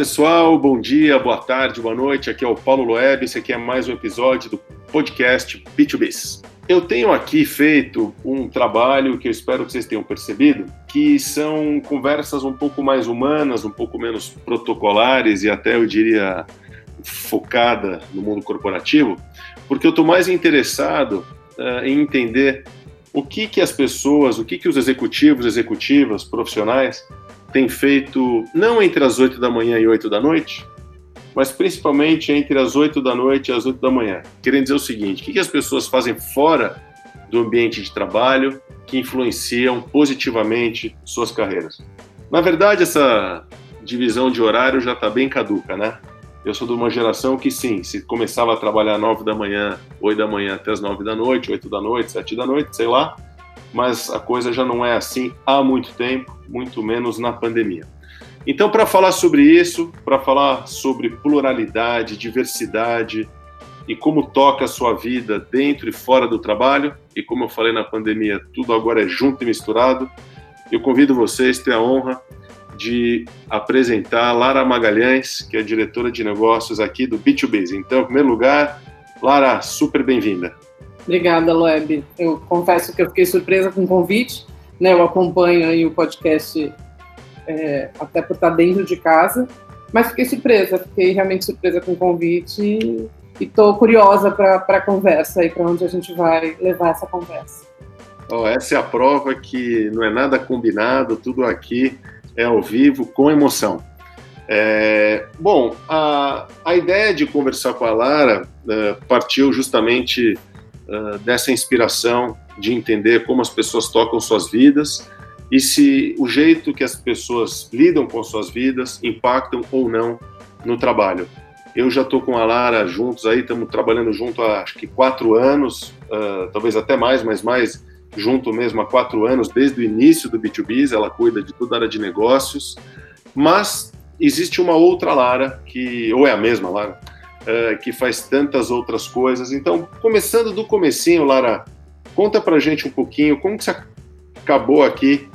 pessoal, bom dia, boa tarde, boa noite. Aqui é o Paulo Loeb, esse aqui é mais um episódio do podcast B2Biz. Eu tenho aqui feito um trabalho que eu espero que vocês tenham percebido, que são conversas um pouco mais humanas, um pouco menos protocolares e até eu diria focada no mundo corporativo, porque eu estou mais interessado uh, em entender o que que as pessoas, o que que os executivos, executivas, profissionais têm feito não entre as 8 da manhã e 8 da noite, mas principalmente entre as 8 da noite e as 8 da manhã. Querendo dizer o seguinte: o que, que as pessoas fazem fora do ambiente de trabalho que influenciam positivamente suas carreiras? Na verdade, essa divisão de horário já está bem caduca, né? Eu sou de uma geração que, sim, se começava a trabalhar 9 da manhã, 8 da manhã até as 9 da noite, 8 da noite, 7 da noite, sei lá, mas a coisa já não é assim há muito tempo, muito menos na pandemia. Então, para falar sobre isso, para falar sobre pluralidade, diversidade e como toca a sua vida dentro e fora do trabalho, e como eu falei na pandemia, tudo agora é junto e misturado, eu convido vocês ter a honra de apresentar Lara Magalhães, que é diretora de negócios aqui do B2B. Então, em primeiro lugar, Lara, super bem-vinda. Obrigada, Loeb. Eu confesso que eu fiquei surpresa com o convite. Né? Eu acompanho aí o podcast é, até por estar dentro de casa, mas fiquei surpresa, fiquei realmente surpresa com o convite e estou curiosa para a conversa e para onde a gente vai levar essa conversa. Oh, essa é a prova que não é nada combinado, tudo aqui é ao vivo, com emoção. É, bom, a, a ideia de conversar com a Lara uh, partiu justamente dessa inspiração de entender como as pessoas tocam suas vidas e se o jeito que as pessoas lidam com suas vidas impactam ou não no trabalho. Eu já estou com a Lara juntos aí, estamos trabalhando junto há acho que quatro anos, uh, talvez até mais, mas mais junto mesmo há quatro anos, desde o início do B2B, ela cuida de toda a área de negócios, mas existe uma outra Lara, que ou é a mesma Lara, uh, que faz tantas outras coisas. Então, começando do comecinho, Lara, conta pra gente um pouquinho como que você acabou aqui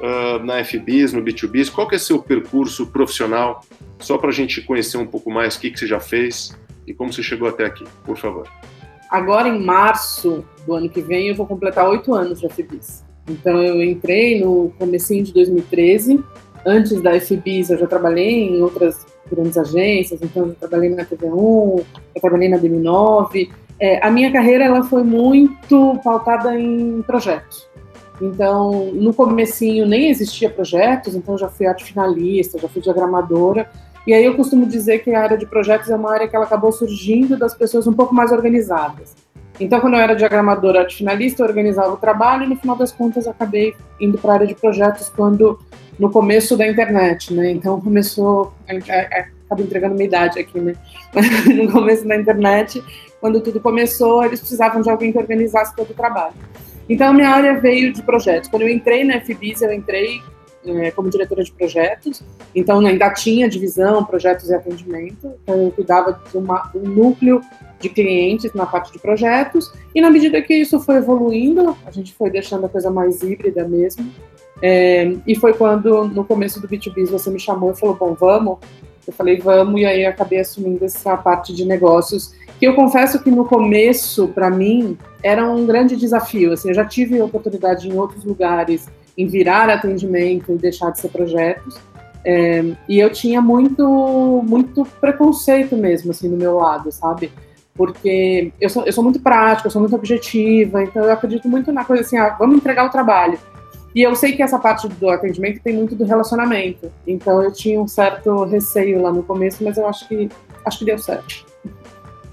uh, na FBIS, no B2B, qual que é seu percurso profissional, só para a gente conhecer um pouco mais o que, que você já fez e como você chegou até aqui, por favor. Agora, em março do ano que vem, eu vou completar oito anos de FBIS. Então, eu entrei no comecinho de 2013. Antes da FBIS, eu já trabalhei em outras grandes agências. Então, eu trabalhei na TV1, eu trabalhei na DM9. É, a minha carreira ela foi muito pautada em projetos. Então, no comecinho nem existia projetos, então já fui arte finalista, já fui diagramadora. E aí eu costumo dizer que a área de projetos é uma área que ela acabou surgindo das pessoas um pouco mais organizadas. Então, quando eu era diagramadora finalista, eu organizava o trabalho e no final das contas acabei indo para a área de projetos quando no começo da internet, né? Então começou, é, é, acabo entregando minha idade aqui, né? no começo da internet, quando tudo começou, eles precisavam de alguém que organizasse todo o trabalho. Então, a minha área veio de projetos. Quando eu entrei na FBIS, eu entrei é, como diretora de projetos, então ainda tinha divisão, projetos e atendimento, então eu cuidava de uma, um núcleo de clientes na parte de projetos, e na medida que isso foi evoluindo, a gente foi deixando a coisa mais híbrida mesmo, é, e foi quando, no começo do B2B, você me chamou e falou, bom, vamos? Eu falei, vamos, e aí acabei assumindo essa parte de negócios, que eu confesso que no começo, para mim, era um grande desafio. Assim, eu já tive oportunidade em outros lugares em virar atendimento e deixar de ser projetos. É, e eu tinha muito, muito preconceito mesmo, assim, do meu lado, sabe? Porque eu sou, eu sou muito prática, eu sou muito objetiva, então eu acredito muito na coisa assim, ah, vamos entregar o trabalho. E eu sei que essa parte do atendimento tem muito do relacionamento. Então eu tinha um certo receio lá no começo, mas eu acho que acho que deu certo.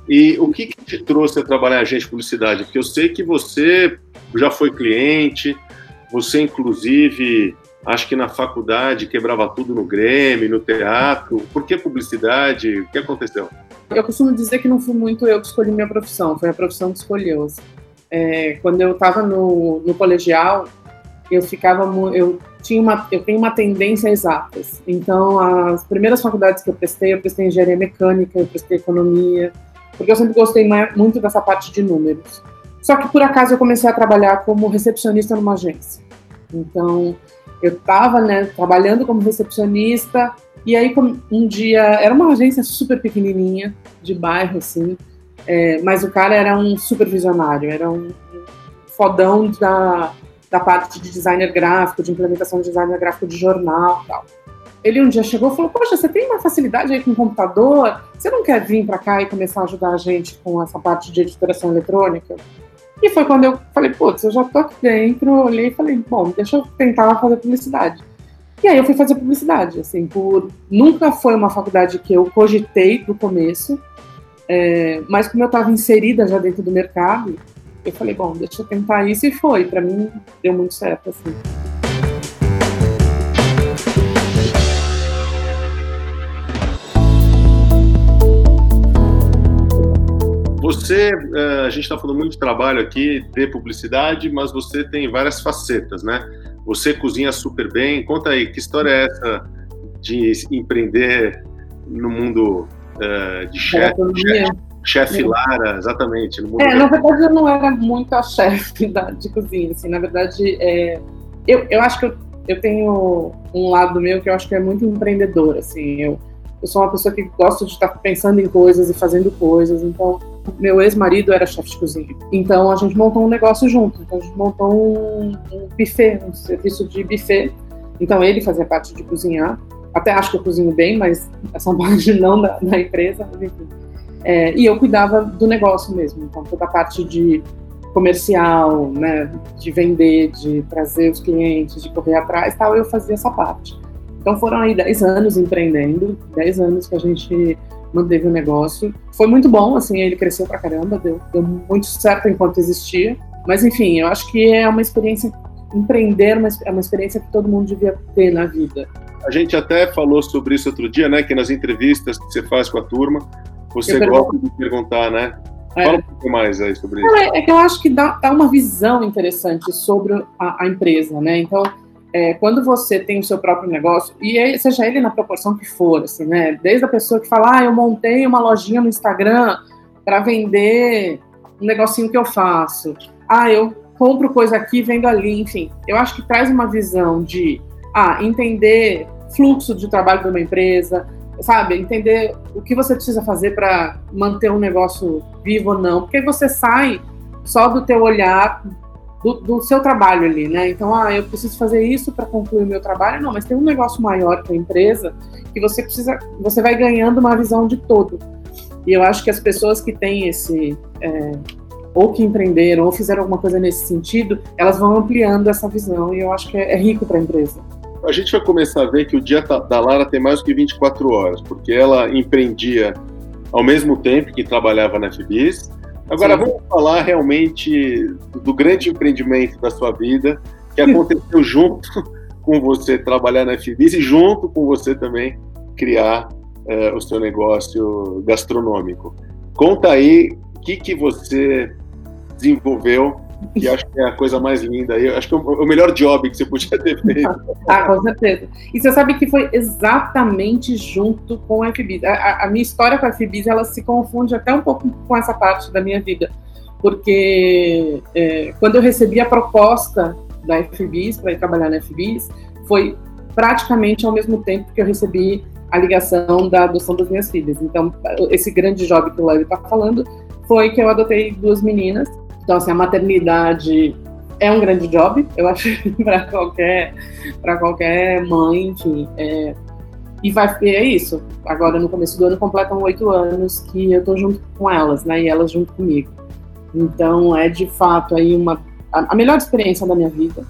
E o que, que te trouxe a trabalhar em agência de publicidade? Porque eu sei que você já foi cliente, você inclusive, acho que na faculdade quebrava tudo no Grêmio, no teatro. Por que publicidade? O que aconteceu? Eu costumo dizer que não fui muito eu que escolhi minha profissão, foi a profissão que escolheu. Assim. É, quando eu estava no, no colegial, eu ficava eu tinha uma eu tenho uma tendência a exatas então as primeiras faculdades que eu prestei eu prestei engenharia mecânica eu prestei economia porque eu sempre gostei muito dessa parte de números. Só que por acaso eu comecei a trabalhar como recepcionista numa agência. Então, eu estava né, trabalhando como recepcionista, e aí um dia, era uma agência super pequenininha, de bairro, assim, é, mas o cara era um supervisionário, era um fodão da, da parte de designer gráfico, de implementação de designer gráfico de jornal tal. Ele um dia chegou e falou: Poxa, você tem uma facilidade aí com computador? Você não quer vir para cá e começar a ajudar a gente com essa parte de editoração eletrônica? E foi quando eu falei: Putz, eu já tô aqui dentro. Olhei e falei: Bom, deixa eu tentar fazer publicidade. E aí eu fui fazer publicidade, assim, por nunca foi uma faculdade que eu cogitei do começo, é, mas como eu estava inserida já dentro do mercado, eu falei, bom, deixa eu tentar isso e foi. Para mim deu muito certo, assim. Você, é, a gente está falando muito de trabalho aqui, de publicidade, mas você tem várias facetas, né? Você cozinha super bem. Conta aí, que história é essa de empreender no mundo uh, de chefe? Chefe Lara, exatamente. é, na verdade, eu não era muito a chefe de cozinha. Assim, na verdade, é, eu, eu acho que eu, eu tenho um lado meu que eu acho que é muito empreendedor. Assim, eu, eu sou uma pessoa que gosta de estar pensando em coisas e fazendo coisas. Então, meu ex-marido era chefe de cozinha. Então, a gente montou um negócio junto. Então, a gente montou um, um buffet, um serviço de buffet. Então, ele fazia parte de cozinhar. Até acho que eu cozinho bem, mas essa parte não da, da empresa. Mas enfim. É, e eu cuidava do negócio mesmo, então toda a parte de comercial, né, de vender, de trazer os clientes, de correr atrás, tal, eu fazia essa parte. Então foram aí 10 anos empreendendo, 10 anos que a gente manteve o negócio. Foi muito bom, assim, ele cresceu pra caramba, deu, deu muito certo enquanto existia. Mas enfim, eu acho que é uma experiência, empreender é uma experiência que todo mundo devia ter na vida. A gente até falou sobre isso outro dia, né, que nas entrevistas que você faz com a turma, você gosta de perguntar, né? É. Fala um pouco mais aí sobre isso. É, é que eu acho que dá, dá uma visão interessante sobre a, a empresa, né? Então, é, quando você tem o seu próprio negócio, e seja ele na proporção que for, assim, né? Desde a pessoa que fala, ah, eu montei uma lojinha no Instagram para vender um negocinho que eu faço. Ah, eu compro coisa aqui, vendo ali, enfim. Eu acho que traz uma visão de, ah, entender fluxo de trabalho de uma empresa, sabe, entender o que você precisa fazer para manter um negócio vivo ou não, porque você sai só do teu olhar do, do seu trabalho ali, né? Então, ah, eu preciso fazer isso para concluir o meu trabalho, não, mas tem um negócio maior para a empresa que você precisa, você vai ganhando uma visão de todo. E eu acho que as pessoas que têm esse é, ou que empreenderam ou fizeram alguma coisa nesse sentido, elas vão ampliando essa visão e eu acho que é, é rico para a empresa a gente vai começar a ver que o dia da Lara tem mais do que 24 horas, porque ela empreendia ao mesmo tempo que trabalhava na FBIS. Agora Sim. vamos falar realmente do grande empreendimento da sua vida, que aconteceu junto com você trabalhar na FBIS e junto com você também criar uh, o seu negócio gastronômico. Conta aí o que, que você desenvolveu que acho que é a coisa mais linda. Eu acho que é o melhor job que você podia ter feito. ah, com certeza. E você sabe que foi exatamente junto com a FBIS. A, a, minha história com a FBIS, ela se confunde até um pouco com essa parte da minha vida. Porque é, quando eu recebi a proposta da FBIS, para ir trabalhar na FBIS, foi praticamente ao mesmo tempo que eu recebi a ligação da adoção das minhas filhas. Então, esse grande job que o Léo está falando foi que eu adotei duas meninas então, assim, a maternidade é um grande job, eu acho, para qualquer, qualquer mãe, enfim. É, e vai, é isso. Agora, no começo do ano, completam oito anos que eu estou junto com elas, né? E elas junto comigo. Então, é de fato aí uma a, a melhor experiência da minha vida.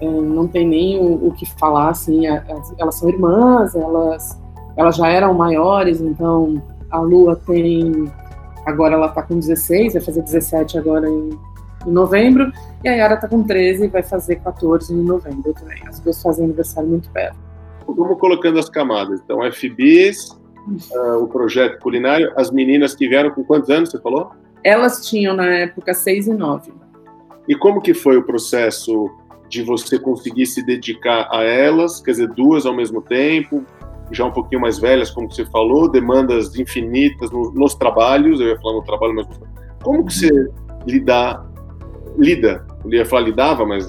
É, não tem nem o, o que falar, assim. A, a, elas são irmãs, elas, elas já eram maiores, então a Lua tem Agora ela está com 16, vai fazer 17 agora em, em novembro. E a Yara está com 13 e vai fazer 14 em novembro também. As duas fazem aniversário muito perto. Vamos colocando as camadas. Então, FBs, uh, o projeto culinário, as meninas que vieram com quantos anos, você falou? Elas tinham, na época, 6 e 9. E como que foi o processo de você conseguir se dedicar a elas, quer dizer, duas ao mesmo tempo, já um pouquinho mais velhas, como você falou, demandas infinitas no, nos trabalhos, eu ia falar no trabalho, mas como que você lidar, lida, eu ia falar lidava, mas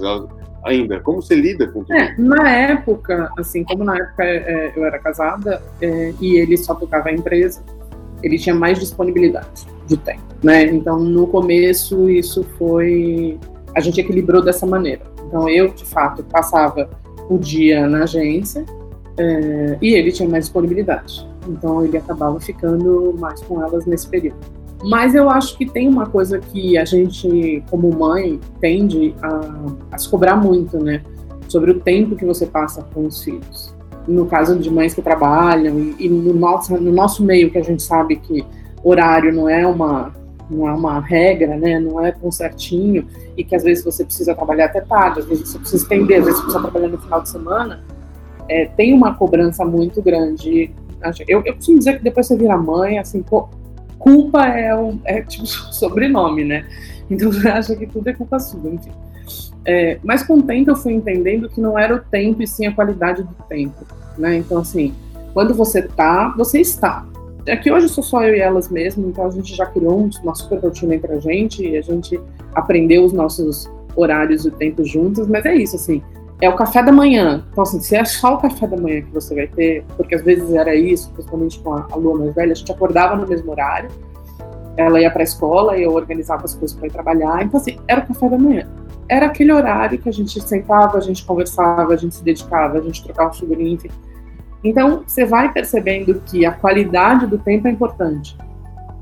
ainda? Como você lida com tudo? É, na época, assim, como na época é, eu era casada é, e ele só tocava a empresa, ele tinha mais disponibilidade de tempo, né? Então, no começo, isso foi... A gente equilibrou dessa maneira. Então, eu, de fato, passava o dia na agência é, e ele tinha mais disponibilidade. Então, ele acabava ficando mais com elas nesse período. Mas eu acho que tem uma coisa que a gente, como mãe, tende a, a se cobrar muito, né? Sobre o tempo que você passa com os filhos. No caso de mães que trabalham e, e no, nosso, no nosso meio, que a gente sabe que horário não é uma não é uma regra, né? Não é tão certinho e que às vezes você precisa trabalhar até tarde, às vezes você precisa estender, às vezes você precisa trabalhar no final de semana. É, tem uma cobrança muito grande. Eu, eu costumo dizer que depois você vira mãe, assim, pô, culpa é, um, é tipo sobrenome, né? Então você acha que tudo é culpa sua, enfim. É, mas com o tempo eu fui entendendo que não era o tempo e sim a qualidade do tempo, né? Então assim, quando você tá, você está. É hoje sou só eu e elas mesmo, então a gente já criou uma super rotina entre a gente e a gente aprendeu os nossos horários e tempo juntos, mas é isso, assim, é o café da manhã. Então, assim, se é só o café da manhã que você vai ter, porque às vezes era isso, principalmente com a, a lua mais velha, a gente acordava no mesmo horário, ela ia para a escola eu organizava as coisas para ir trabalhar. Então, assim, era o café da manhã. Era aquele horário que a gente sentava, a gente conversava, a gente se dedicava, a gente trocava figurinha, enfim. Então, você vai percebendo que a qualidade do tempo é importante.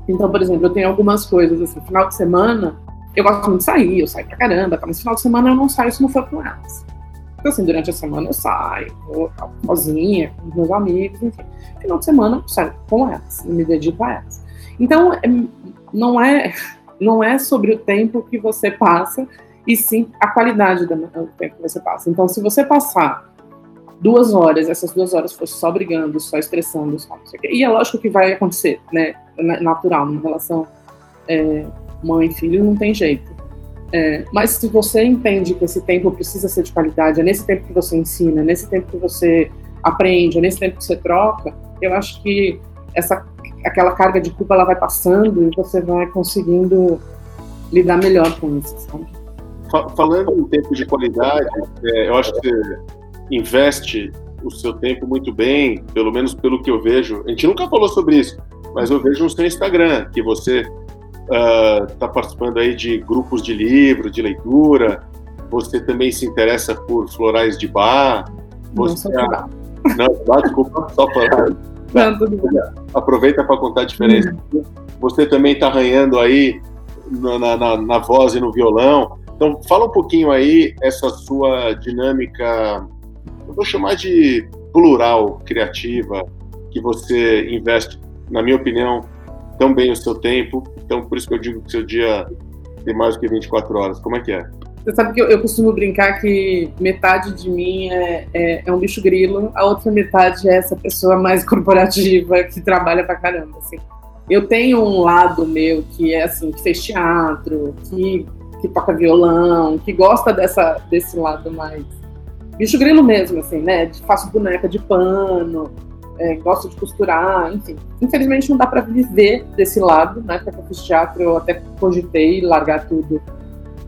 Então, por exemplo, eu tenho algumas coisas, assim, final de semana, eu gosto muito de sair, eu saio pra caramba, tá? mas final de semana eu não saio se não for com elas. Então, assim, durante a semana eu saio, vou sozinha, com meus amigos, enfim. Final de semana eu saio com elas, me dedico a elas. Então, é, não é, não é sobre o tempo que você passa, e sim a qualidade do tempo que você passa. Então, se você passar duas horas, essas duas horas fosse só brigando, só estressando, só não sei o quê. E é lógico que vai acontecer, né? Natural, numa relação é, mãe e filho, não tem jeito. É, mas se você entende que esse tempo precisa ser de qualidade, é nesse tempo que você ensina, é nesse tempo que você aprende, é nesse tempo que você troca, eu acho que essa aquela carga de culpa ela vai passando e você vai conseguindo lidar melhor com isso, sabe? Falando em tempo de qualidade, é, eu acho que você investe o seu tempo muito bem, pelo menos pelo que eu vejo. A gente nunca falou sobre isso, mas eu vejo no seu Instagram que você está ah, uh, participando aí de grupos de livro, de leitura. Você também se interessa por florais de bar. Você não, só não, bar, desculpa, só para. Não. Aproveita para contar a diferença. Uhum. Você também está arranhando aí na, na, na, voz e no violão. Então, fala um pouquinho aí essa sua dinâmica, eu vou chamar de plural criativa, que você investe, na minha opinião, tão bem o seu tempo. Então, por isso que eu digo que seu dia tem mais do que 24 horas. Como é que é? Você sabe que eu, eu costumo brincar que metade de mim é, é, é, um bicho grilo, a outra metade é essa pessoa mais corporativa que trabalha pra caramba, assim. Eu tenho um lado meu que é assim, que fez teatro, que, que toca violão, que gosta dessa, desse lado mais bicho grilo mesmo, assim, né? Faço boneca de pano, é, gosto de costurar, enfim. Infelizmente não dá para viver desse lado, né? Porque eu fiz teatro, eu até cogitei largar tudo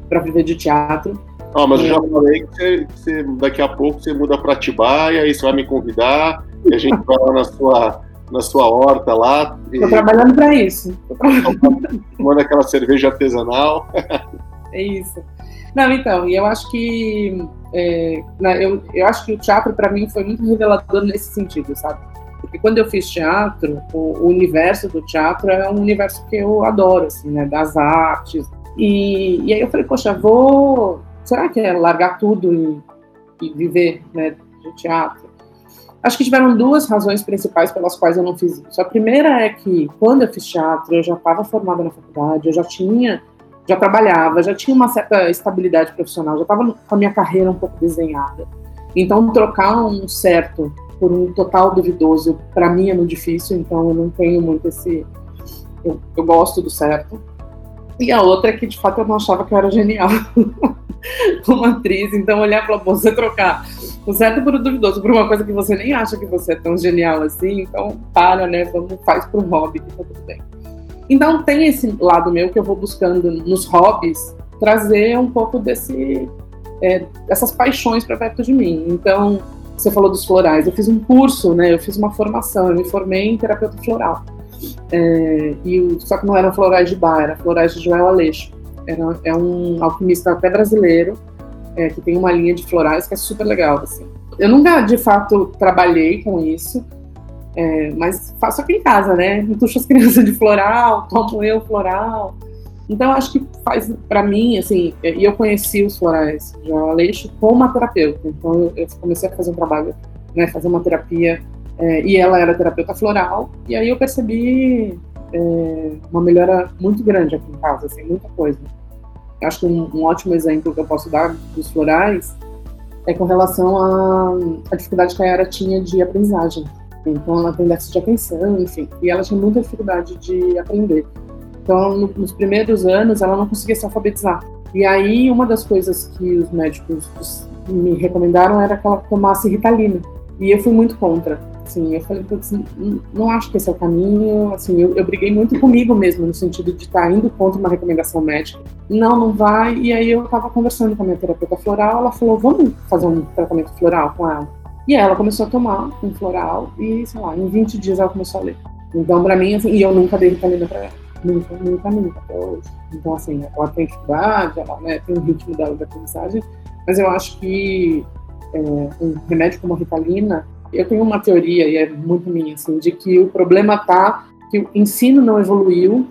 para viver de teatro. Ah, mas eu já é. falei que você, você, daqui a pouco você muda para Atibaia, aí você vai me convidar e a gente vai lá na sua, na sua horta lá. Estou trabalhando para isso. Manda aquela cerveja artesanal. É isso. Não, então, e eu acho que é, eu, eu acho que o teatro para mim foi muito revelador nesse sentido, sabe? Porque quando eu fiz teatro, o, universo do teatro é um universo que eu adoro, assim, né? Das artes. E, e aí eu falei, poxa, vou. Será que é largar tudo e, e viver né, de teatro? Acho que tiveram duas razões principais pelas quais eu não fiz isso. A primeira é que, quando eu fiz teatro, eu já estava formada na faculdade, eu já tinha, já trabalhava, já tinha uma certa estabilidade profissional, já estava com a minha carreira um pouco desenhada. Então, trocar um certo por um total duvidoso, para mim é muito difícil, então eu não tenho muito esse. Eu, eu, gosto do certo. E a outra é que de fato eu não achava que eu era genial como atriz, então olhar falar, você trocar o certo por o duvidoso por uma coisa que você nem acha que você é tão genial assim, então para, né? Vamos, faz para hobby que tá tudo bem. Então tem esse lado meu que eu vou buscando nos hobbies trazer um pouco desse é, essas paixões para perto de mim. Então, você falou dos florais, eu fiz um curso, né? Eu fiz uma formação, eu me formei em terapeuta floral. É, e só que não eram florais de bar, era florais de Joel Aleixo. Era, é um alquimista até brasileiro é, que tem uma linha de florais que é super legal, assim. Eu nunca, de fato, trabalhei com isso, é, mas faço aqui em casa, né? Entuxo as crianças de floral, tomo eu floral. Então, acho que faz, para mim, assim, e eu conheci os florais de Aleixo como terapeuta. Então, eu comecei a fazer um trabalho, né, fazer uma terapia, é, e ela era terapeuta floral, e aí eu percebi é, uma melhora muito grande aqui em casa, assim, muita coisa. Acho que um, um, ótimo exemplo que eu posso dar dos florais é com relação à dificuldade que a Yara tinha de aprendizagem. Então, ela tem déficit de atenção, enfim, e ela tinha muita dificuldade de aprender. Então, no, nos primeiros anos, ela não conseguia se alfabetizar. E aí, uma das coisas que os médicos me recomendaram era que ela tomasse Ritalina. E eu fui muito contra. Assim, eu falei, assim, não acho que esse é o caminho. Assim, eu, eu briguei muito comigo mesmo, no sentido de estar indo contra uma recomendação médica. Não, não vai. E aí eu estava conversando com a minha terapeuta floral, ela falou, vamos fazer um tratamento floral com ela. E ela começou a tomar um floral e, sei lá, em 20 dias ela começou a ler. Então, para mim, assim, e eu nunca dei Ritalina para ela nunca, nunca, nunca até hoje. Então, assim, ela tem dificuldade, ela né, tem o ritmo dela de aprendizagem, mas eu acho que é, um remédio como a Ritalina, eu tenho uma teoria, e é muito minha, assim, de que o problema tá que o ensino não evoluiu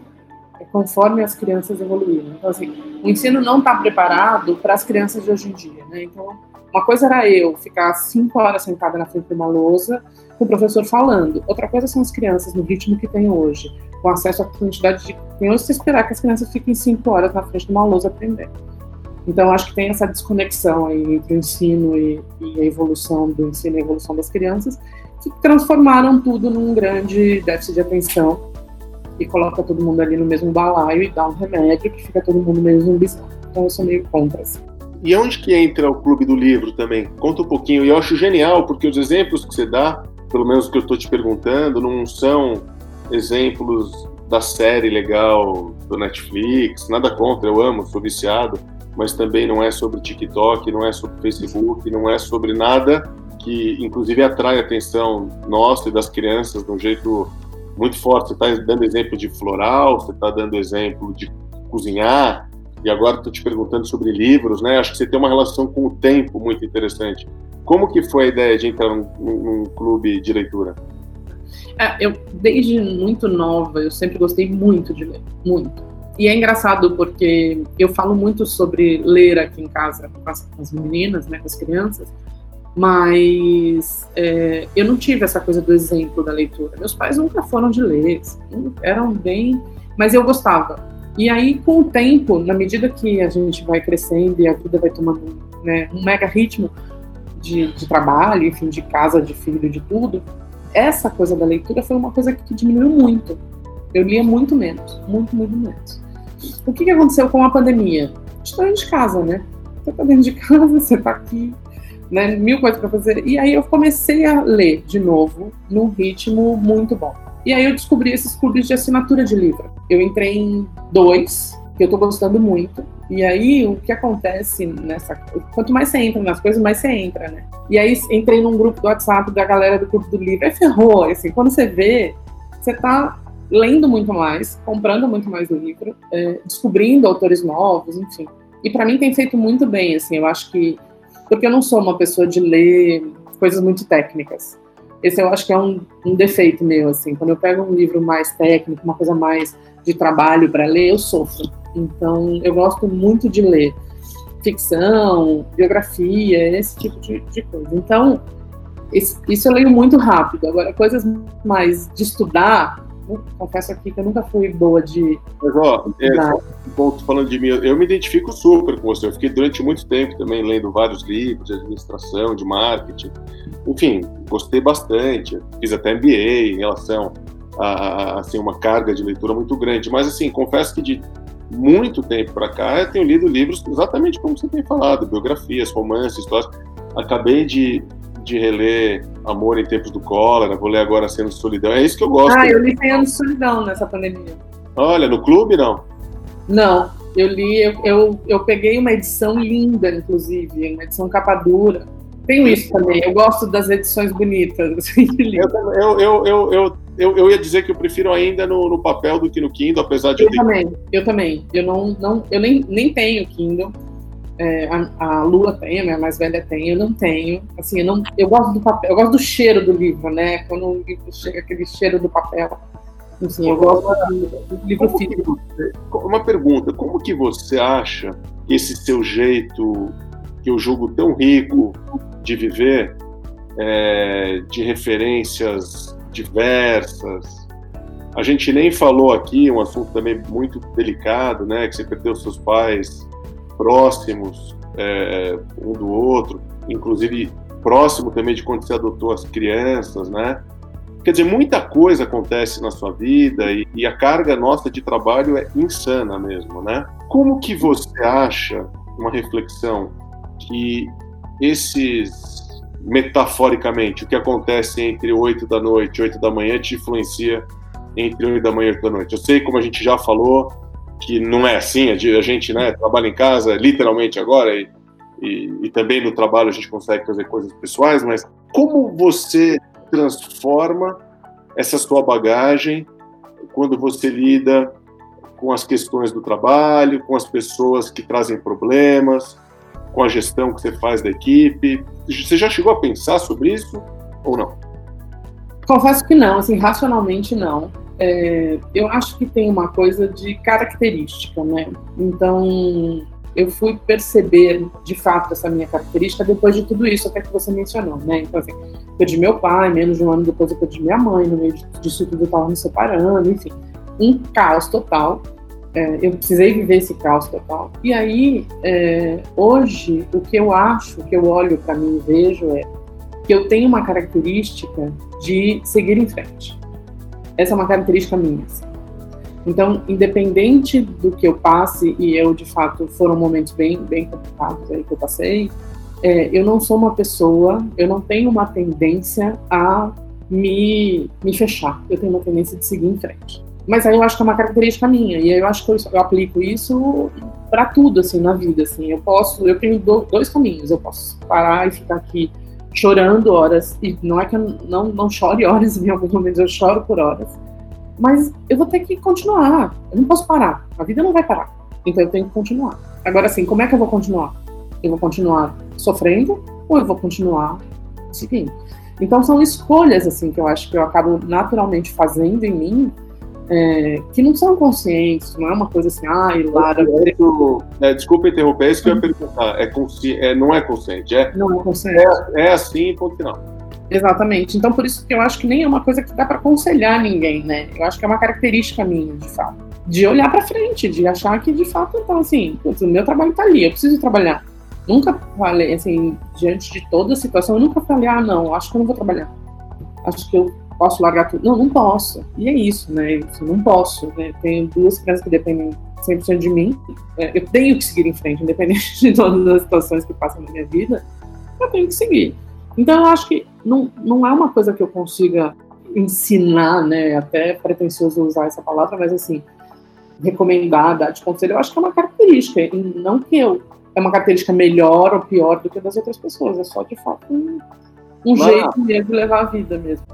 conforme as crianças evoluíram. Então, assim, o ensino não está preparado para as crianças de hoje em dia, né? Então, uma coisa era eu ficar cinco horas sentada na frente de uma lousa com o professor falando. Outra coisa são as crianças no ritmo que tem hoje com acesso à quantidade de. Hoje se esperar que as crianças fiquem cinco horas na frente de uma lousa aprendendo. Então, acho que tem essa desconexão aí entre o ensino e, e, a evolução do ensino e a evolução das crianças, que transformaram tudo num grande déficit de atenção e coloca todo mundo ali no mesmo balaio e dá um remédio que fica todo mundo meio zumbizão. Então, eu sou meio contra. Assim. E onde que entra o Clube do Livro também? Conta um pouquinho. E eu acho genial, porque os exemplos que você dá, pelo menos que eu estou te perguntando, não são exemplos da série legal do Netflix, nada contra, eu amo, sou viciado, mas também não é sobre TikTok, não é sobre Facebook, não é sobre nada que, inclusive, atrai a atenção nossa e das crianças de um jeito muito forte. Você está dando exemplo de floral, você está dando exemplo de cozinhar, e agora estou te perguntando sobre livros, né? Acho que você tem uma relação com o tempo muito interessante. Como que foi a ideia de entrar num, num clube de leitura? É, eu, desde muito nova, eu sempre gostei muito de ler, muito. E é engraçado porque eu falo muito sobre ler aqui em casa com as, com as meninas, né, com as crianças, mas é, eu não tive essa coisa do exemplo da leitura. Meus pais nunca foram de ler, assim, eram bem, mas eu gostava. E aí, com o tempo, na medida que a gente vai crescendo e a vida vai tomando né, um mega ritmo de, de trabalho, enfim, de casa, de filho, de tudo, essa coisa da leitura foi uma coisa que diminuiu muito. Eu lia muito menos, muito, muito menos. O que, que aconteceu com a pandemia? Estou dentro de casa, né? Você está dentro de casa, você está aqui, né? Mil coisas para fazer. E aí eu comecei a ler de novo, num ritmo muito bom. E aí eu descobri esses clubes de assinatura de livro. Eu entrei em dois, que eu estou gostando muito. E aí, o que acontece nessa. Quanto mais você entra nas coisas, mais você entra, né? E aí, entrei num grupo do WhatsApp da galera do Clube do Livro. Aí ferrou, assim, quando você vê, você tá lendo muito mais, comprando muito mais livro, é, descobrindo autores novos, enfim. E para mim tem feito muito bem, assim, eu acho que. Porque eu não sou uma pessoa de ler coisas muito técnicas. Esse eu acho que é um, um defeito meu, assim. Quando eu pego um livro mais técnico, uma coisa mais de trabalho para ler, eu sofro. Então, eu gosto muito de ler ficção, biografia, esse tipo de, de coisa. Então, isso eu leio muito rápido. Agora, coisas mais de estudar, confesso aqui que eu nunca fui boa de. Mas, ó, é, um ponto falando de mim, eu me identifico super com você. Eu fiquei durante muito tempo também lendo vários livros de administração, de marketing. Enfim, gostei bastante. Fiz até MBA em relação a, assim, uma carga de leitura muito grande. Mas, assim, confesso que de muito tempo para cá eu tenho lido livros exatamente como você tem falado, biografias, romances, histórias. Acabei de, de reler Amor em Tempos do Cólera, vou ler agora Cena de Solidão. É isso que eu gosto. Ah, eu li Cena de Solidão nessa pandemia. Olha, no clube não? Não, Eu li, eu, eu, eu peguei uma edição linda, inclusive, uma edição capa dura. Tenho isso também, eu gosto das edições bonitas. Assim, eu, eu, eu, eu, eu, eu, ia dizer que eu prefiro ainda no, no papel do que no Kindle, apesar de eu, eu também, eu também. Eu não, não, eu nem, nem tenho Kindle. É, a, a Lula tem, a minha mais velha tem, eu não tenho. Assim, eu, não, eu gosto do papel, eu gosto do cheiro do livro, né? Quando o livro chega aquele cheiro do papel. Assim, eu gosto do livro físico. Uma pergunta, como que você acha que esse seu jeito, que eu julgo tão rico de viver, é, de referências diversas, a gente nem falou aqui, um assunto também muito delicado, né? Que você perdeu seus pais próximos é, um do outro, inclusive próximo também de quando você adotou as crianças, né? Quer dizer, muita coisa acontece na sua vida e, e, a carga nossa de trabalho é insana mesmo, né? Como que você acha, uma reflexão, que esses, metaforicamente, o que acontece entre 8 da noite e 8 da manhã te influencia entre 8 da manhã e 8 da noite? Eu sei, como a gente já falou, que não é assim, a gente né, trabalha em casa literalmente agora e, e, e também no trabalho a gente consegue fazer coisas pessoais, mas como você transforma essa sua bagagem quando você lida com as questões do trabalho, com as pessoas que trazem problemas, com a gestão que você faz da equipe. Você já chegou a pensar sobre isso ou não? Confesso que não, assim, racionalmente não. É, eu acho que tem uma coisa de característica, né? Então, eu fui perceber de fato essa minha característica depois de tudo isso até que você mencionou, né? Então, assim, perdi meu pai, menos de um ano depois eu perdi minha mãe, no meio disso tudo eu estava me separando, enfim, um caos total. É, eu precisei viver esse caos total. E aí, é, hoje, o que eu acho, o que eu olho para mim e vejo é que eu tenho uma característica de seguir em frente. Essa é uma característica minha. Assim. Então, independente do que eu passe, e eu de fato foram momentos bem, bem complicados aí que eu passei, é, eu não sou uma pessoa, eu não tenho uma tendência a me, me fechar, eu tenho uma tendência de seguir em frente. Mas aí eu acho que é uma característica minha, e eu acho que eu, eu aplico isso para tudo, assim, na vida, assim. Eu posso, eu tenho dois caminhos, eu posso parar e ficar aqui chorando horas, e não é que eu não, não chore horas, em alguns momentos eu choro por horas, mas eu vou ter que continuar. Eu não posso parar. A vida não vai parar. Então eu tenho que continuar. Agora, assim, como é que eu vou continuar? Eu vou continuar sofrendo ou eu vou continuar seguindo? Então são escolhas, assim, que eu acho que eu acabo naturalmente fazendo em mim, é, que não são conscientes, não é uma coisa assim, ah, Lara. É, desculpa interromper, é isso que eu ia perguntar. É consci... é, não é consciente, é? Não é consciente. É, é assim, ponto final. Exatamente. Então, por isso que eu acho que nem é uma coisa que dá para aconselhar ninguém, né? Eu acho que é uma característica minha, de fato. De olhar para frente, de achar que, de fato, então, assim, o meu trabalho tá ali, eu preciso trabalhar. Nunca falei, assim, diante de toda a situação, eu nunca falei, ah, não, acho que eu não vou trabalhar. Acho que eu posso largar tudo. Não, não posso. E é isso, né? Eu não posso. Né? Tenho duas crianças que dependem 100% de mim. É, eu tenho que seguir em frente, independente de todas as situações que passam na minha vida. Eu tenho que seguir. Então, eu acho que não, não é uma coisa que eu consiga ensinar, né? Até pretensioso usar essa palavra, mas assim, recomendar, dar de conselho, eu acho que é uma característica. E não que eu é uma característica melhor ou pior do que das outras pessoas, é só de fato um, um jeito mesmo de levar a vida mesmo.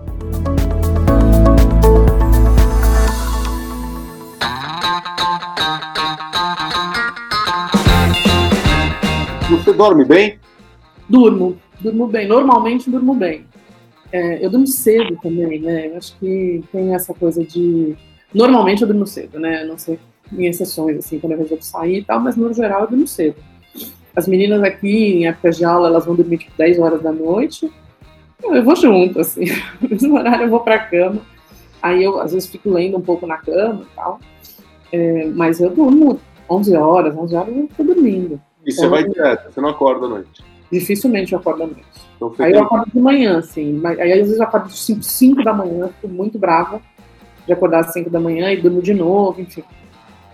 Você dorme bem? Durmo durmo bem. Normalmente durmo bem. É, eu durmo cedo também, né? Eu acho que tem essa coisa de. Normalmente eu durmo cedo, né? Não sei em exceções, assim, quando eu resolvo sair e tal, mas no geral eu durmo cedo. As meninas aqui, em época de aula, elas vão dormir tipo 10 horas da noite. Eu vou junto, assim. No mesmo horário eu vou pra cama. Aí eu, às vezes, fico lendo um pouco na cama e tal. É, mas eu durmo 11 horas, 11 horas eu tô dormindo. E então, você vai direto, você não acorda à noite? Dificilmente eu acordo à noite. Então, aí eu acordo de manhã, assim. Aí às vezes eu acordo de 5, 5 da manhã, fico muito brava de acordar às 5 da manhã e durmo de novo, enfim.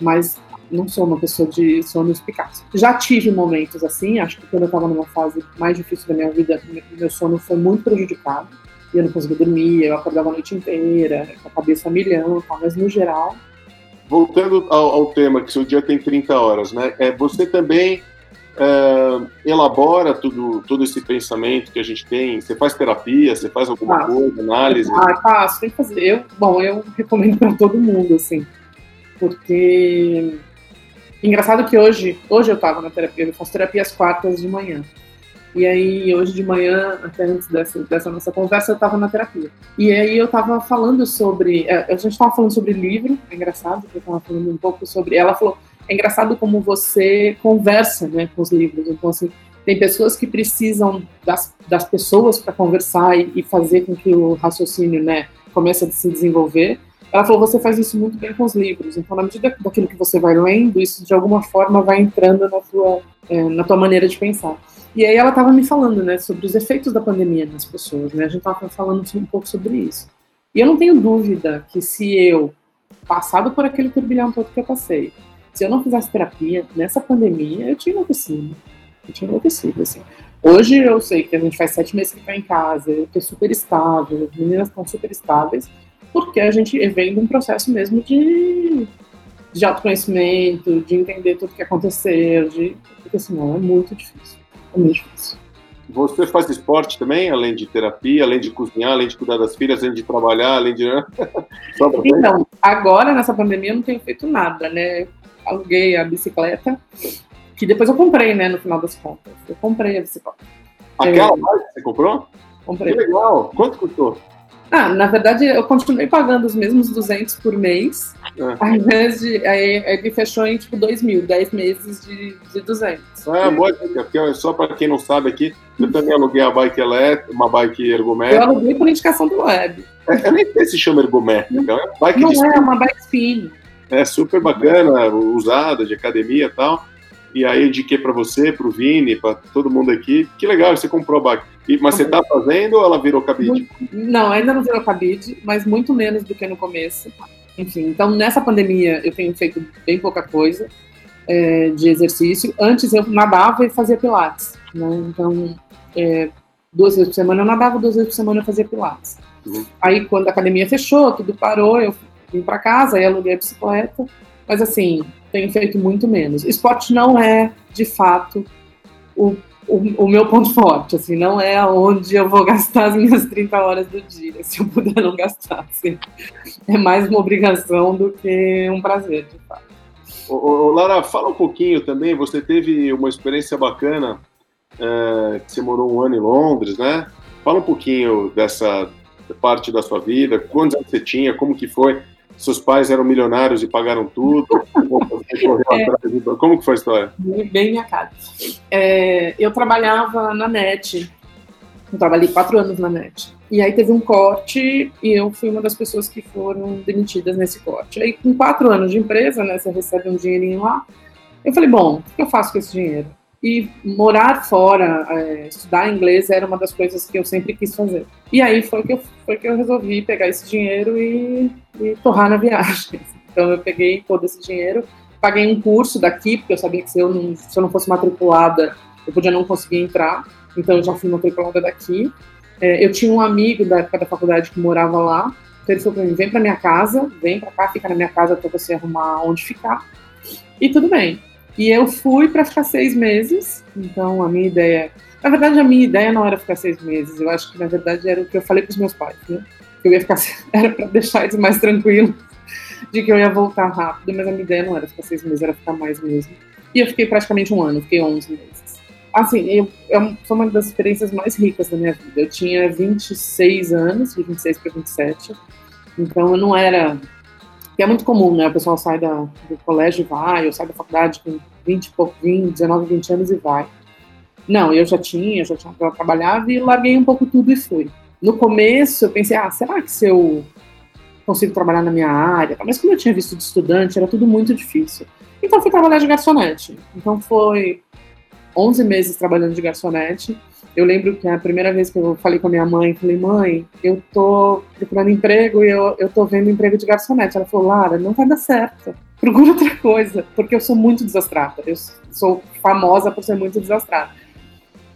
Mas não sou uma pessoa de sono eficaz. Já tive momentos assim, acho que quando eu estava numa fase mais difícil da minha vida, meu sono foi muito prejudicado. E eu não conseguia dormir, eu acordava a noite inteira, com a cabeça a milhão, mas no geral. Voltando ao, ao, tema, que seu dia tem 30 horas, né? É, você também é, elabora tudo, todo esse pensamento que a gente tem? Você faz terapia? Você faz alguma ah, coisa, análise? Ah, faço, tem que fazer. Eu, bom, eu recomendo para todo mundo, assim, porque engraçado que hoje, hoje eu estava na terapia, eu faço terapia às quartas de manhã. E aí, hoje de manhã, até antes dessa, dessa nossa conversa, eu estava na terapia. E aí, eu estava falando sobre. É, a gente estava falando sobre livro, é engraçado, eu estava falando um pouco sobre. Ela falou: é engraçado como você conversa né, com os livros. Então, assim, tem pessoas que precisam das, das pessoas para conversar e, e, fazer com que o raciocínio né, comece a se desenvolver. Ela falou: você faz isso muito bem com os livros. Então, na medida daquilo que você vai lendo, isso de alguma forma vai entrando na tua, é, na tua maneira de pensar. E aí ela estava me falando, né, sobre os efeitos da pandemia nas pessoas, né? A gente estava falando um pouco sobre isso. E eu não tenho dúvida que se eu, passado por aquele turbilhão todo que eu passei, se eu não fizesse terapia nessa pandemia, eu tinha enlouquecido. Eu tinha enlouquecido, assim. Hoje eu sei que a gente faz sete meses que está em casa, eu estou super estável, as meninas estão super estáveis, porque a gente vem de um processo mesmo de, de autoconhecimento, de entender tudo que aconteceu, de, porque senão é muito difícil é difícil. Você faz esporte também, além de terapia, além de cozinhar, além de cuidar das filhas, além de trabalhar, além de. então, agora nessa pandemia eu não tenho feito nada, né? Aluguei a bicicleta, que depois eu comprei, né, no final das contas. Eu comprei a bicicleta. Aquela mais que você comprou? Comprei. Que legal! Quanto custou? Ah, na verdade, eu continuei pagando os mesmos 200 por mês, é. ao invés de. Aí ele fechou em tipo 2 mil, 10 meses de, de 200. Ah, boa dica, porque só para quem não sabe aqui, eu também aluguei a bike elétrica, uma bike ergométrica. Eu aluguei por indicação do web. É, eu nem sei se chama ergométrica, é uma bike Não de é, é uma bike spin. É super bacana, usada, de academia e tal. E aí eu indiquei para você, para o Vini, para todo mundo aqui. Que legal, você comprou a bike. E, mas você está fazendo ou ela virou cabide? Não, ainda não virou cabide, mas muito menos do que no começo. Enfim, então nessa pandemia eu tenho feito bem pouca coisa é, de exercício. Antes eu nadava e fazia pilates. Né? Então, é, duas vezes por semana eu nadava, duas vezes por semana eu fazia pilates. Uhum. Aí quando a academia fechou, tudo parou, eu vim para casa, aí aluguei a bicicleta. Mas assim, tenho feito muito menos. Esporte não é, de fato, o, o, o, meu ponto forte, assim, não é onde eu vou gastar as minhas 30 horas do dia, se eu puder não gastar, assim. É mais uma obrigação do que um prazer, de fato. Ô, ô, Lara, fala um pouquinho também, você teve uma experiência bacana, é, você morou um ano em Londres, né? Fala um pouquinho dessa parte da sua vida, quantos anos você tinha, como que foi? Seus pais eram milionários e pagaram tudo? é, Como que foi a história? Bem minha cara. É, eu trabalhava na NET. Eu trabalhei quatro anos na NET. E aí teve um corte e eu fui uma das pessoas que foram demitidas nesse corte. Aí com quatro anos de empresa, né, você recebe um dinheirinho lá. Eu falei, bom, o que eu faço com esse dinheiro? E morar fora, é, estudar inglês era uma das coisas que eu sempre quis fazer. E aí foi que eu, foi que eu resolvi pegar esse dinheiro e, e torrar na viagem. Então eu peguei todo esse dinheiro, paguei um curso daqui, porque eu sabia que se eu não, se eu não fosse matriculada, eu podia não conseguir entrar. Então eu já fui matriculada daqui. É, eu tinha um amigo da época da faculdade que morava lá. Então ele falou para mim: vem para minha casa, vem para cá, fica na minha casa até você arrumar onde ficar. E tudo bem. E eu fui para ficar seis meses, então a minha ideia. Na verdade, a minha ideia não era ficar seis meses, eu acho que na verdade era o que eu falei para os meus pais, né? Que eu ia ficar. Era para deixar eles mais tranquilos de que eu ia voltar rápido, mas a minha ideia não era ficar seis meses, era ficar mais mesmo. E eu fiquei praticamente um ano, fiquei 11 meses. Assim, eu, eu, foi uma das experiências mais ricas da minha vida. Eu tinha 26 anos, de 26 para 27, então eu não era que é muito comum, né? O pessoal sai da, do colégio e vai, ou sai da faculdade com 20 20, 19, 20 anos e vai. Não, eu já tinha, já tinha trabalhado e larguei um pouco tudo e fui. No começo eu pensei, ah, será que se eu consigo trabalhar na minha área? Mas como eu tinha visto de estudante, era tudo muito difícil. Então fui trabalhar de garçonete. Então foi 11 meses trabalhando de garçonete eu lembro que a primeira vez que eu falei com a minha mãe, falei, mãe, eu tô procurando emprego e eu, eu tô vendo emprego de garçonete. Ela falou, Lara, não vai dar certo. Procura outra coisa, porque eu sou muito desastrada. Eu sou famosa por ser muito desastrada.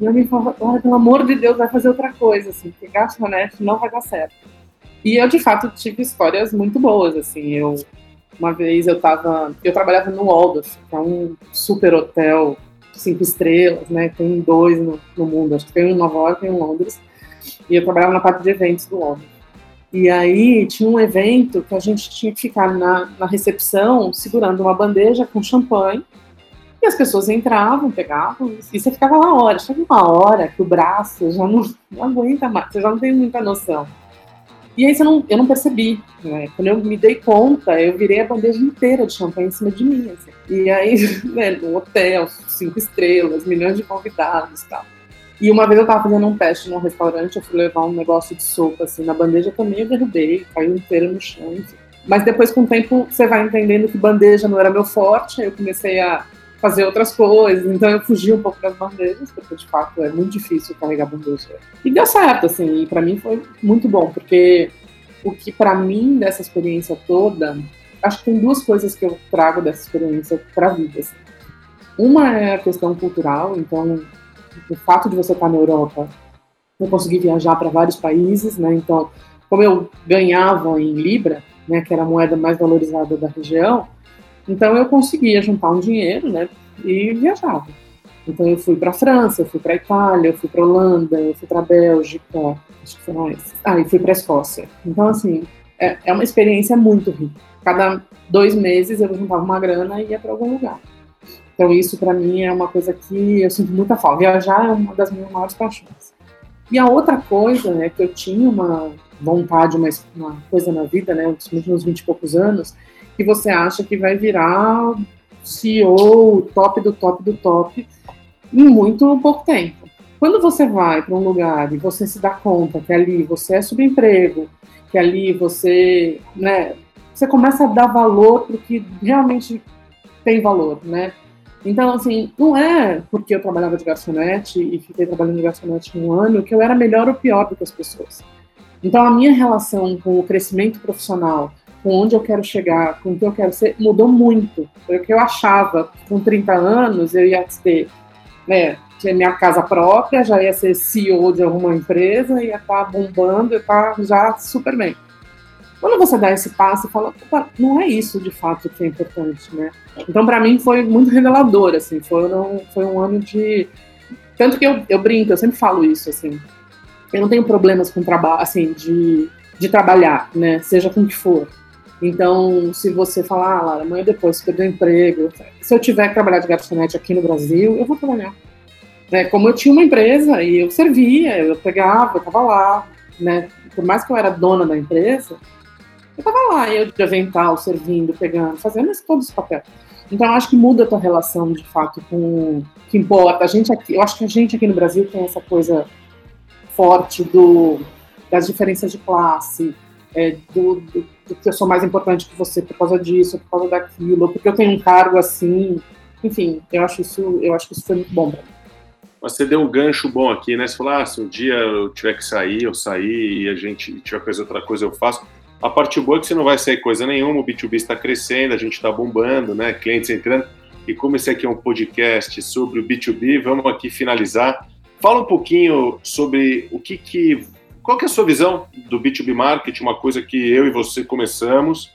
E eu me falava, Lara, pelo amor de Deus, vai fazer outra coisa, assim, porque garçonete não vai dar certo. E eu, de fato, tive histórias muito boas, assim, eu Uma vez eu tava, eu trabalhava no Waldorf, que é um super hotel cinco estrelas, né? Tem dois no, no mundo, acho que tem um em Nova York e um em Londres. E eu trabalhava na parte de eventos do Waldorf. E aí tinha um evento que a gente tinha que ficar na, na recepção segurando uma bandeja com champanhe e as pessoas entravam, pegavam, e você ficava lá hora. Chega uma hora que o braço já não, não aguenta mais, você já não tem muita noção. E aí não, eu não percebi. Né? Quando eu me dei conta, eu virei a bandeja inteira de champanhe em cima de mim. Assim. E aí, né, no hotel, cinco estrelas, milhões de convidados e tal. E uma vez eu tava fazendo um teste num restaurante, eu fui levar um negócio de sopa, assim, na bandeja também eu derrubei, caiu inteira no chão. Mas depois, com o tempo, você vai entendendo que bandeja não era meu forte, aí eu comecei a fazer outras coisas. Então eu fugi um pouco das bandejas, porque de fato é muito difícil carregar bandeja. E deu certo, assim, e para mim foi muito bom, porque o que para mim dessa experiência toda, acho que tem duas coisas que eu trago dessa experiência para a vida. Assim. Uma é a questão cultural, então o fato de você estar na Europa, eu consegui viajar para vários países, né? Então, como eu ganhava em libra, né, que era a moeda mais valorizada da região, então eu conseguia juntar um dinheiro, né, e viajava. Então eu fui para a França, eu fui para a Itália, eu fui para Holanda, eu fui para a Bélgica, acho que foi mais. Ah, e fui para a Escócia. Então assim é, é uma experiência muito rica. Cada dois meses eu juntava uma grana e ia para algum lugar. Então isso para mim é uma coisa que eu sinto muita falta. Viajar é uma das minhas maiores paixões. E a outra coisa, né, que eu tinha uma vontade, uma, uma coisa na vida, né, nos últimos 20 e poucos anos, que você acha que vai virar CEO, top do top do top, em muito pouco tempo. Quando você vai para um lugar e você se dá conta que ali você é subemprego, que ali você, né, você começa a dar valor para o que realmente tem valor, né? Então, assim, não é porque eu trabalhava de garçonete e fiquei trabalhando de garçonete um ano que eu era melhor ou pior do que as pessoas. Então, a minha relação com o crescimento profissional, com onde eu quero chegar, com o que eu quero ser, mudou muito. Porque eu achava que com 30 anos eu ia ter, né, ter minha casa própria, já ia ser CEO de alguma empresa, ia estar tá bombando, ia estar tá já super bem. Quando você dá esse passo, fala, não é isso de fato que é importante, né? Então, para mim, foi muito revelador, assim, foi, um, foi um ano de... Tanto que eu, eu brinco, eu sempre falo isso, assim, eu não tenho problemas com trabalho, assim, de, de trabalhar, né, seja com o que for. Então, se você falar, ah, Lara, amanhã depois, se o emprego, se eu tiver que trabalhar de garçonete aqui no Brasil, eu vou trabalhar. Né? Como eu tinha uma empresa e eu servia, eu pegava, eu estava lá, né? Por mais que eu era dona da empresa, eu estava lá, eu de avental, servindo, pegando, fazendo esse, todos os papéis. Então, eu acho que muda a tua relação, de fato, com o que importa. A gente aqui, eu acho que a gente aqui no Brasil tem essa coisa forte do, das diferenças de classe, é, do, do, do, que eu sou mais importante que você por causa disso, por causa daquilo, porque eu tenho um cargo assim. Enfim, eu acho isso, eu acho que isso foi muito bom pra mim. Você deu um gancho bom aqui, né? Você falou, ah, se um dia eu tiver que sair, eu sair, e a gente tiver que fazer outra coisa, eu faço. A parte boa é que você não vai sair coisa nenhuma, o B2B está crescendo, a gente está bombando, né? Clientes entrando. E como esse aqui é um podcast sobre o B2B, vamos aqui finalizar. Fala um pouquinho sobre o que, que qual que é a sua visão do B2B marketing, uma coisa que eu e você começamos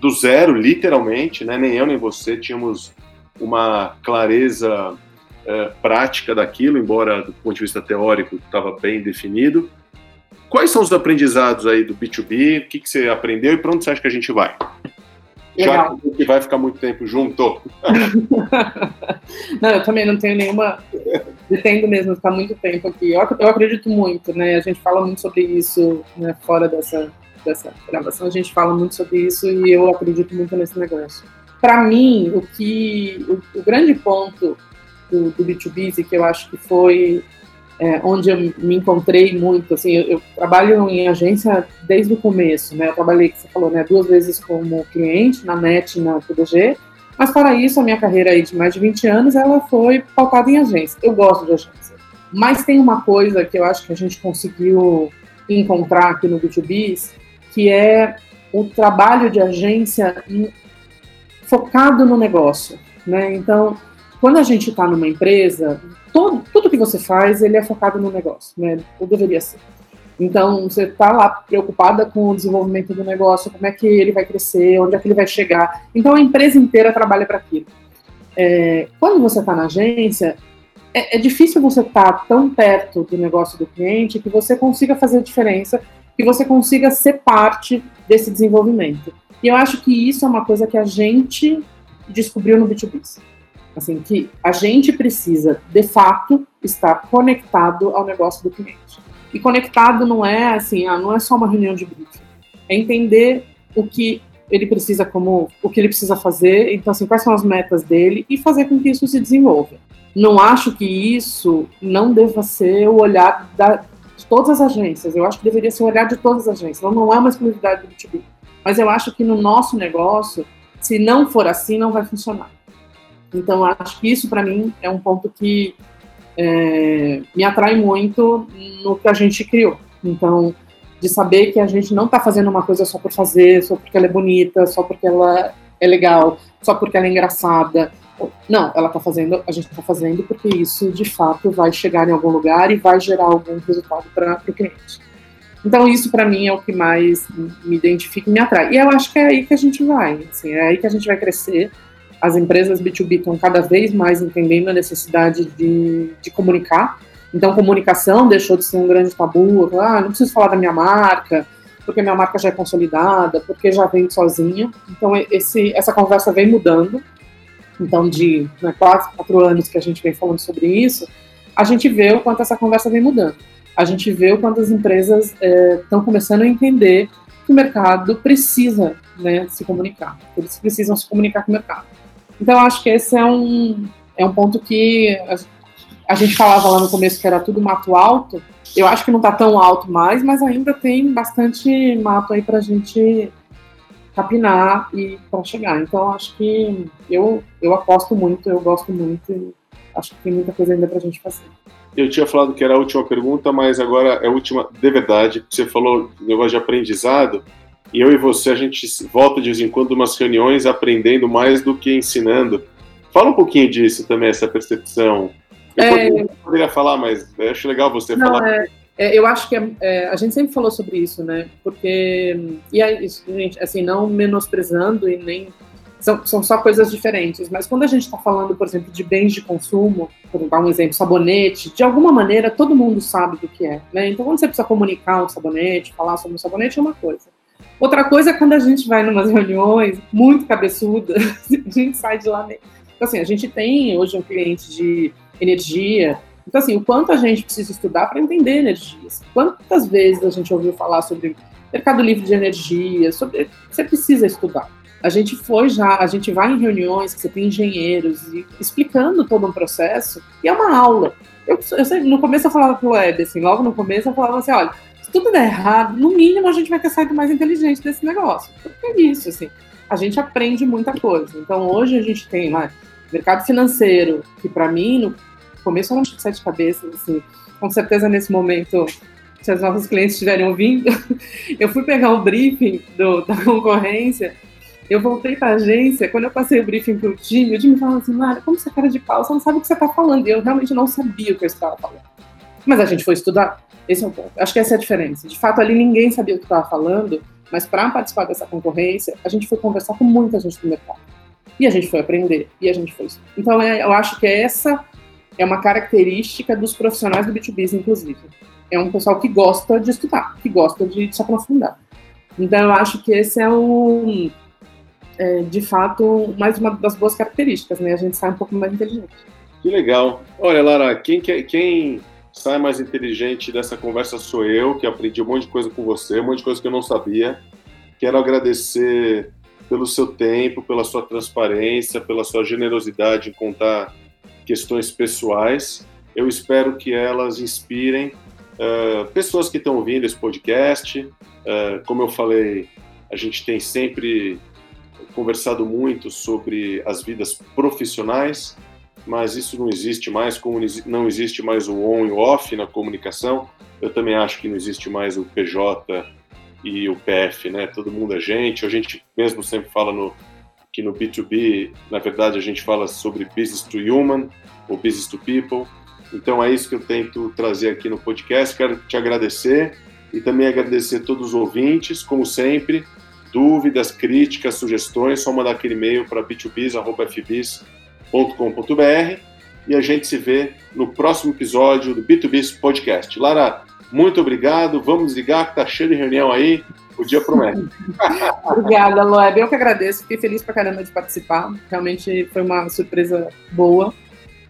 do zero, literalmente, né? Nem eu nem você tínhamos uma clareza é, prática daquilo, embora do ponto de vista teórico estava bem definido. Quais são os aprendizados aí do B2B? O que, que você aprendeu e para onde você acha que a gente vai? Já que vai ficar muito tempo junto. não, eu também não tenho nenhuma. Pretendo mesmo ficar muito tempo aqui. Eu, eu acredito muito, né? A gente fala muito sobre isso né, fora dessa, dessa gravação. A gente fala muito sobre isso e eu acredito muito nesse negócio. Para mim, o que o, o grande ponto do, do B2B que eu acho que foi é, onde eu me encontrei muito, assim, eu, eu, trabalho em agência desde o começo, né, eu trabalhei, você falou, né, duas vezes como cliente, na NET e na PDG, mas para isso, a minha carreira aí de mais de 20 anos, ela foi pautada em agência, eu gosto de agência, mas tem uma coisa que eu acho que a gente conseguiu encontrar aqui no B2B, que é o trabalho de agência focado no negócio, né, então, quando a gente está numa empresa, todo, tudo que você faz, ele é focado no negócio, né? Ou deveria ser. Então, você está lá preocupada com o desenvolvimento do negócio, como é que ele vai crescer, onde é que ele vai chegar. Então, a empresa inteira trabalha para aquilo. É, quando você está na agência, é, é, difícil você estar tá tão perto do negócio do cliente que você consiga fazer diferença, que você consiga ser parte desse desenvolvimento. E eu acho que isso é uma coisa que a gente descobriu no B2B. Assim, que a gente precisa, de fato, estar conectado ao negócio do cliente. E conectado não é assim, ah, não é só uma reunião de briefing. É entender o que ele precisa como o que ele precisa fazer, então assim, quais são as metas dele e fazer com que isso se desenvolva. Não acho que isso não deva ser o olhar da, de todas as agências. Eu acho que deveria ser o olhar de todas as agências. Então, não é uma exclusividade do B2B. Mas eu acho que no nosso negócio, se não for assim, não vai funcionar. Então, acho que isso, para mim, é um ponto que é, me atrai muito no que a gente criou. Então, de saber que a gente não está fazendo uma coisa só por fazer, só porque ela é bonita, só porque ela é legal, só porque ela é engraçada. Não, ela está fazendo, a gente está fazendo porque isso de fato vai chegar em algum lugar e vai gerar algum resultado para o cliente. Então isso para mim é o que mais me identifica e me atrai. E eu acho que é aí que a gente vai, assim, é aí que a gente vai crescer as empresas B2B estão cada vez mais entendendo a necessidade de, de comunicar. Então, comunicação deixou de ser um grande tabu. Ah, não preciso falar da minha marca, porque minha marca já é consolidada, porque já vem sozinha. Então, esse, essa conversa vem mudando. Então, de né, quatro, quatro anos que a gente vem falando sobre isso, a gente vê o quanto essa conversa vem mudando. A gente vê o quanto as empresas estão é, começando a entender que o mercado precisa né, se comunicar. Eles precisam se comunicar com o mercado. Então, acho que esse é um, é um ponto que a, gente falava lá no começo que era tudo mato alto. Eu acho que não está tão alto mais, mas ainda tem bastante mato aí para a gente capinar e para chegar. Então, acho que eu, eu aposto muito, eu gosto muito acho que tem muita coisa ainda para a gente fazer. Eu tinha falado que era a última pergunta, mas agora é a última de verdade. Você falou negócio de aprendizado. E eu e você, a gente volta de vez em quando umas reuniões aprendendo mais do que ensinando. Fala um pouquinho disso também, essa percepção. Eu é... poderia falar, mas acho legal você Não, falar. É, é, eu acho que é, é, a gente sempre falou sobre isso, né? Porque, e aí, gente, assim, não menosprezando e nem. São, são só coisas diferentes, mas quando a gente está falando, por exemplo, de bens de consumo, por dar um exemplo, sabonete, de alguma maneira todo mundo sabe do que é, né? Então, quando você precisa comunicar um sabonete, falar sobre um sabonete, é uma coisa. Outra coisa é quando a gente vai em umas reuniões muito cabeçudas, a gente sai de lá meio. Então, assim, a gente tem hoje um cliente de energia. Então, assim, o quanto a gente precisa estudar para entender energias. Quantas vezes a gente ouviu falar sobre mercado livre de energia, sobre. Você precisa estudar. A gente foi já, a gente vai em reuniões que você tem engenheiros e explicando todo um processo, e é uma aula. Eu, eu no começo eu falava pro Web, assim, logo no começo eu falava assim, olha, se tudo der errado, no mínimo a gente vai ter saído mais inteligente desse negócio. Porque é isso, assim. A gente aprende muita coisa. Então, hoje a gente tem lá mercado financeiro, que para mim, no começo era um sete cabeças, assim. Com certeza, nesse momento, se as novos clientes estiverem ouvindo, eu fui pegar o briefing do, da concorrência, eu voltei para a agência, quando eu passei o briefing para o time, o time falava assim, Mara, como você é cara de pau, você não sabe o que você está falando. E eu realmente não sabia o que eu estava falando. Mas a gente foi estudar. Esse é o ponto. Acho que essa é a diferença. De fato, ali ninguém sabia o que estava falando, mas para participar dessa concorrência, a gente foi conversar com muita gente do mercado. E a gente foi aprender, e a gente foi. Então, é, eu acho que essa é uma característica dos profissionais do B2B, inclusive. É um pessoal que gosta de estudar, que gosta de se aprofundar. Então, eu acho que esse é um, é, de fato, mais uma das boas características, né? A gente sai um pouco mais inteligente. Que legal. Olha, Lara, quem, quem sai mais inteligente dessa conversa sou eu, que aprendi um monte de coisa com você, um monte de coisa que eu não sabia. Quero agradecer pelo seu tempo, pela sua transparência, pela sua generosidade em contar questões pessoais. Eu espero que elas inspirem uh, pessoas que estão ouvindo esse podcast. Uh, como eu falei, a gente tem sempre conversado muito sobre as vidas profissionais mas isso não existe mais, como não existe mais o on e o off na comunicação, eu também acho que não existe mais o PJ e o PF, né? Todo mundo é gente, a gente mesmo sempre fala no, que no B2B, na verdade, a gente fala sobre business to human, ou business to people, então é isso que eu tento trazer aqui no podcast, quero te agradecer, e também agradecer todos os ouvintes, como sempre. Dúvidas, críticas, sugestões, só mandar aquele e-mail para b2biz.fbis.com.br e a gente se vê no próximo episódio do B2Biz Podcast. Lara, muito obrigado. Vamos ligar que tá cheio de reunião aí. O dia promete. Obrigada, Loeb. Eu que agradeço. Fiquei feliz pra caramba de participar. Realmente foi uma surpresa boa.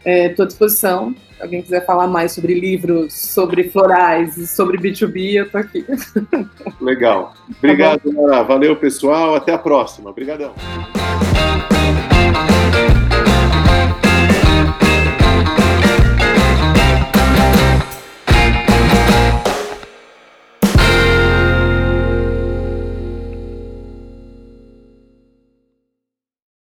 Estou é, à disposição. Se alguém quiser falar mais sobre livros, sobre florais e sobre B2B, eu tô aqui. Legal. Obrigado, tá Lara. Valeu, pessoal. Até a próxima. Obrigadão.